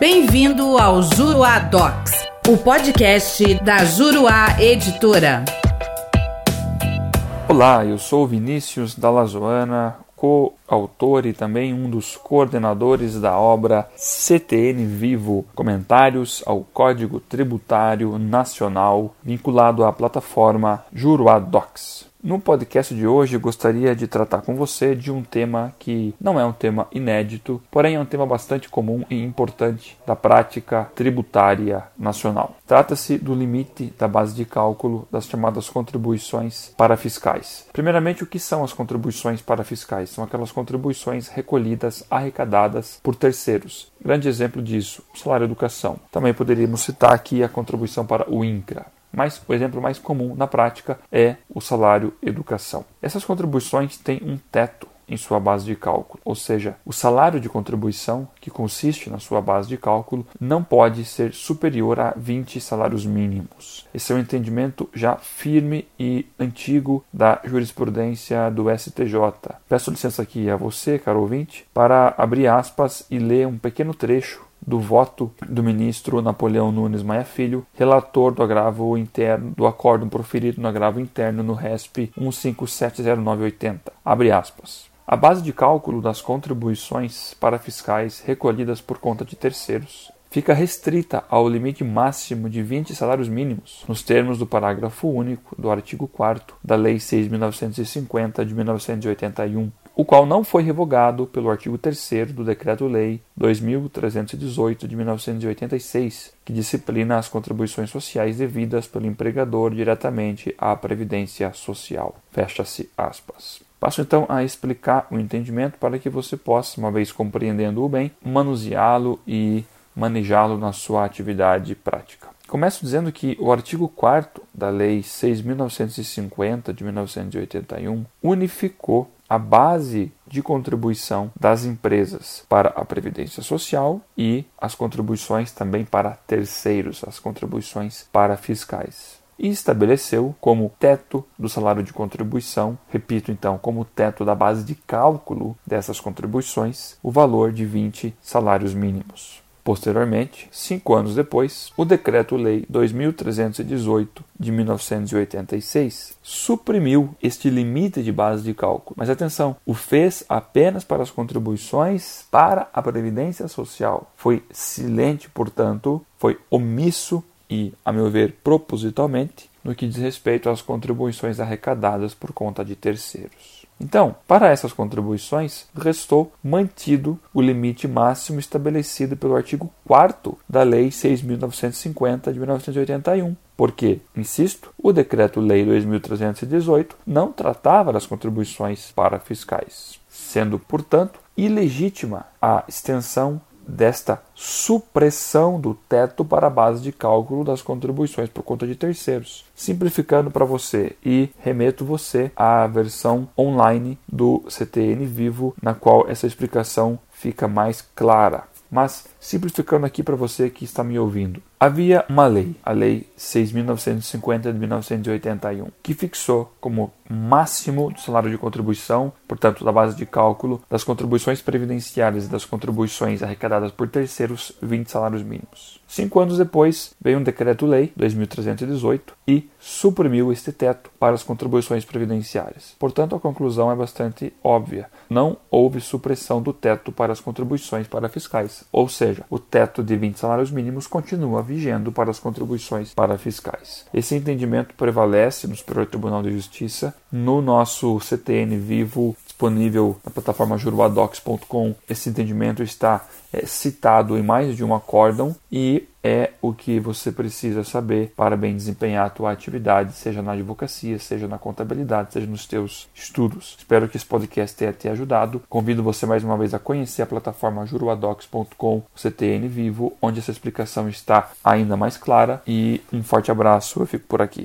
Bem-vindo ao Juruá Docs, o podcast da Juruá Editora. Olá, eu sou Vinícius Dalazoana, coautor e também um dos coordenadores da obra CTN Vivo Comentários ao Código Tributário Nacional, vinculado à plataforma Juruá Docs. No podcast de hoje, gostaria de tratar com você de um tema que não é um tema inédito, porém é um tema bastante comum e importante da prática tributária nacional. Trata-se do limite da base de cálculo das chamadas contribuições para fiscais. Primeiramente, o que são as contribuições para fiscais? São aquelas contribuições recolhidas, arrecadadas por terceiros. Grande exemplo disso, salário educação. Também poderíamos citar aqui a contribuição para o INCRA. Mas o exemplo mais comum na prática é o salário educação. Essas contribuições têm um teto em sua base de cálculo, ou seja, o salário de contribuição, que consiste na sua base de cálculo, não pode ser superior a 20 salários mínimos. Esse é um entendimento já firme e antigo da jurisprudência do STJ. Peço licença aqui a você, caro ouvinte, para abrir aspas e ler um pequeno trecho do voto do ministro Napoleão Nunes Maia Filho, relator do agravo interno do acórdão proferido no agravo interno no RESP 1570980. Abre aspas. A base de cálculo das contribuições para fiscais recolhidas por conta de terceiros fica restrita ao limite máximo de 20 salários mínimos, nos termos do parágrafo único do artigo 4 da Lei 6.950 de 1981, o qual não foi revogado pelo artigo 3 do Decreto-Lei 2318 de 1986, que disciplina as contribuições sociais devidas pelo empregador diretamente à Previdência Social. Fecha-se aspas. Passo então a explicar o entendimento para que você possa, uma vez compreendendo-o bem, manuseá-lo e manejá-lo na sua atividade prática. Começo dizendo que o artigo 4 da Lei 6.950 de 1981 unificou a base de contribuição das empresas para a Previdência Social e as contribuições também para terceiros, as contribuições para fiscais. E estabeleceu como teto do salário de contribuição, repito então, como teto da base de cálculo dessas contribuições, o valor de 20 salários mínimos. Posteriormente, cinco anos depois, o Decreto-Lei 2318 de 1986 suprimiu este limite de base de cálculo. Mas atenção, o fez apenas para as contribuições para a Previdência Social. Foi silente, portanto, foi omisso e, a meu ver, propositalmente, no que diz respeito às contribuições arrecadadas por conta de terceiros. Então, para essas contribuições, restou mantido o limite máximo estabelecido pelo artigo 4 da Lei 6.950 de 1981. Porque, insisto, o Decreto-Lei 2318 não tratava das contribuições para fiscais, sendo, portanto, ilegítima a extensão desta supressão do teto para a base de cálculo das contribuições por conta de terceiros. Simplificando para você e remeto você à versão online do CTN Vivo, na qual essa explicação fica mais clara. Mas, simplificando aqui para você que está me ouvindo, havia uma lei, a Lei 6.950 de 1981, que fixou como máximo do salário de contribuição, portanto, da base de cálculo, das contribuições previdenciárias e das contribuições arrecadadas por terceiros, 20 salários mínimos. Cinco anos depois, veio um decreto-lei, 2318, e suprimiu este teto para as contribuições previdenciárias. Portanto, a conclusão é bastante óbvia. Não houve supressão do teto para as contribuições para fiscais, ou seja, o teto de 20 salários mínimos continua vigendo para as contribuições para fiscais. Esse entendimento prevalece no Superior Tribunal de Justiça, no nosso CTN vivo disponível na plataforma juruadocs.com. Esse entendimento está é, citado em mais de um acórdão e é o que você precisa saber para bem desempenhar a tua atividade, seja na advocacia, seja na contabilidade, seja nos teus estudos. Espero que esse podcast tenha te ajudado. Convido você mais uma vez a conhecer a plataforma juruadocs.com, CTN Vivo, onde essa explicação está ainda mais clara. E um forte abraço, eu fico por aqui.